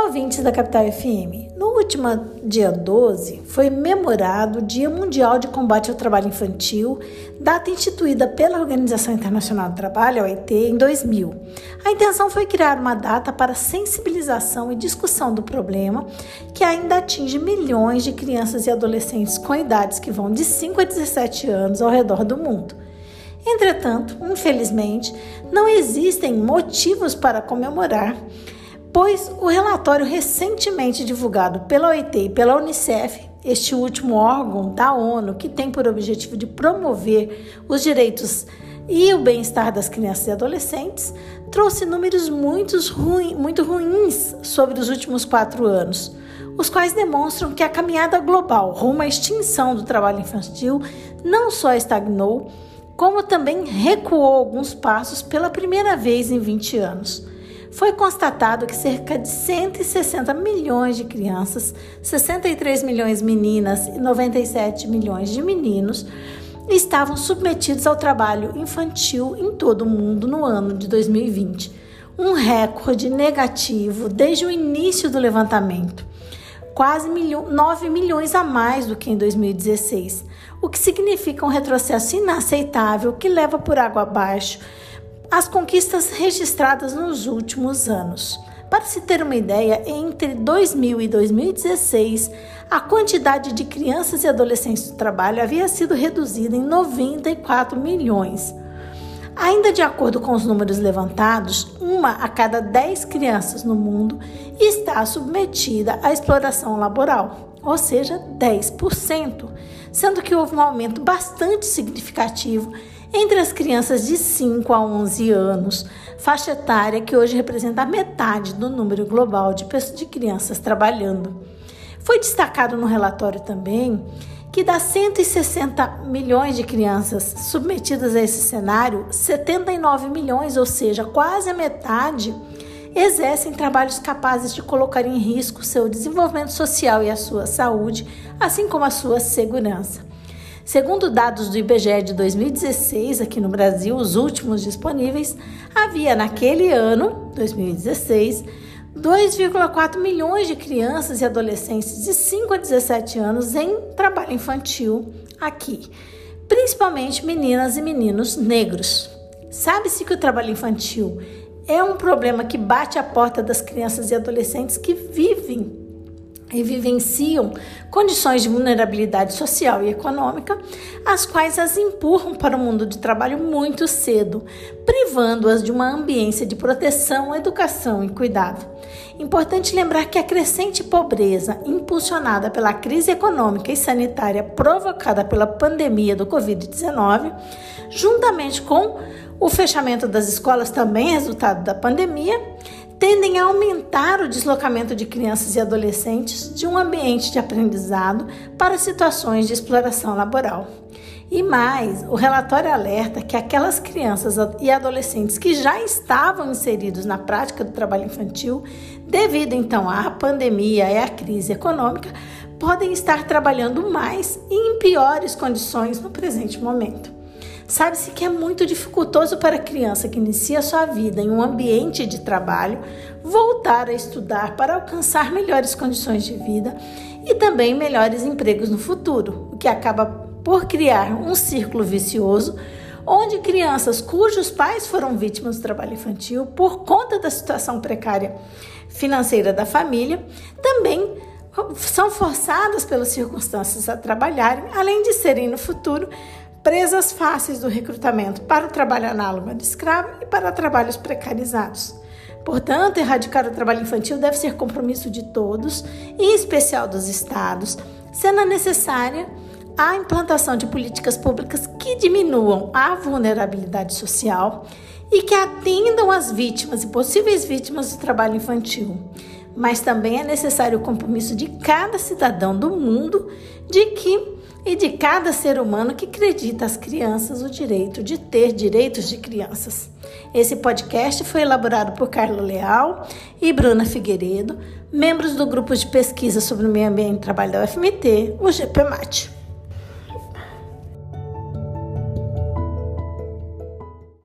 Olá, ouvintes da Capital FM. No último dia 12 foi memorado o Dia Mundial de Combate ao Trabalho Infantil, data instituída pela Organização Internacional do Trabalho, a OIT, em 2000. A intenção foi criar uma data para sensibilização e discussão do problema que ainda atinge milhões de crianças e adolescentes com idades que vão de 5 a 17 anos ao redor do mundo. Entretanto, infelizmente, não existem motivos para comemorar pois o relatório recentemente divulgado pela OIT e pela Unicef, este último órgão da ONU que tem por objetivo de promover os direitos e o bem-estar das crianças e adolescentes, trouxe números muito, ruim, muito ruins sobre os últimos quatro anos, os quais demonstram que a caminhada global rumo à extinção do trabalho infantil não só estagnou, como também recuou alguns passos pela primeira vez em 20 anos foi constatado que cerca de 160 milhões de crianças, 63 milhões meninas e 97 milhões de meninos estavam submetidos ao trabalho infantil em todo o mundo no ano de 2020, um recorde negativo desde o início do levantamento. Quase 9 milhões a mais do que em 2016, o que significa um retrocesso inaceitável que leva por água abaixo as conquistas registradas nos últimos anos. Para se ter uma ideia, entre 2000 e 2016, a quantidade de crianças e adolescentes do trabalho havia sido reduzida em 94 milhões. Ainda de acordo com os números levantados, uma a cada 10 crianças no mundo está submetida à exploração laboral, ou seja, 10%, sendo que houve um aumento bastante significativo entre as crianças de 5 a 11 anos, faixa etária que hoje representa metade do número global de, de crianças trabalhando. Foi destacado no relatório também que das 160 milhões de crianças submetidas a esse cenário, 79 milhões, ou seja, quase a metade, exercem trabalhos capazes de colocar em risco seu desenvolvimento social e a sua saúde, assim como a sua segurança. Segundo dados do IBGE de 2016, aqui no Brasil, os últimos disponíveis, havia naquele ano, 2016, 2,4 milhões de crianças e adolescentes de 5 a 17 anos em trabalho infantil aqui, principalmente meninas e meninos negros. Sabe-se que o trabalho infantil é um problema que bate à porta das crianças e adolescentes que vivem e vivenciam condições de vulnerabilidade social e econômica, as quais as empurram para o mundo de trabalho muito cedo, privando-as de uma ambiência de proteção, educação e cuidado. Importante lembrar que a crescente pobreza impulsionada pela crise econômica e sanitária provocada pela pandemia do Covid-19, juntamente com o fechamento das escolas, também resultado da pandemia, tendem a aumentar o deslocamento de crianças e adolescentes de um ambiente de aprendizado para situações de exploração laboral. E mais, o relatório alerta que aquelas crianças e adolescentes que já estavam inseridos na prática do trabalho infantil, devido então à pandemia e à crise econômica, podem estar trabalhando mais e em piores condições no presente momento. Sabe-se que é muito dificultoso para a criança que inicia sua vida em um ambiente de trabalho voltar a estudar para alcançar melhores condições de vida e também melhores empregos no futuro, o que acaba por criar um círculo vicioso onde crianças cujos pais foram vítimas do trabalho infantil por conta da situação precária financeira da família também são forçadas pelas circunstâncias a trabalharem, além de serem no futuro presas fáceis do recrutamento para o trabalho análogo de escravo e para trabalhos precarizados. Portanto, erradicar o trabalho infantil deve ser compromisso de todos, em especial dos estados, sendo necessária a implantação de políticas públicas que diminuam a vulnerabilidade social e que atendam as vítimas e possíveis vítimas do trabalho infantil. Mas também é necessário o compromisso de cada cidadão do mundo de que e de cada ser humano que acredita às crianças o direito de ter direitos de crianças. Esse podcast foi elaborado por Carla Leal e Bruna Figueiredo, membros do grupo de pesquisa sobre o meio ambiente e trabalho da UFMT, o GPMAT.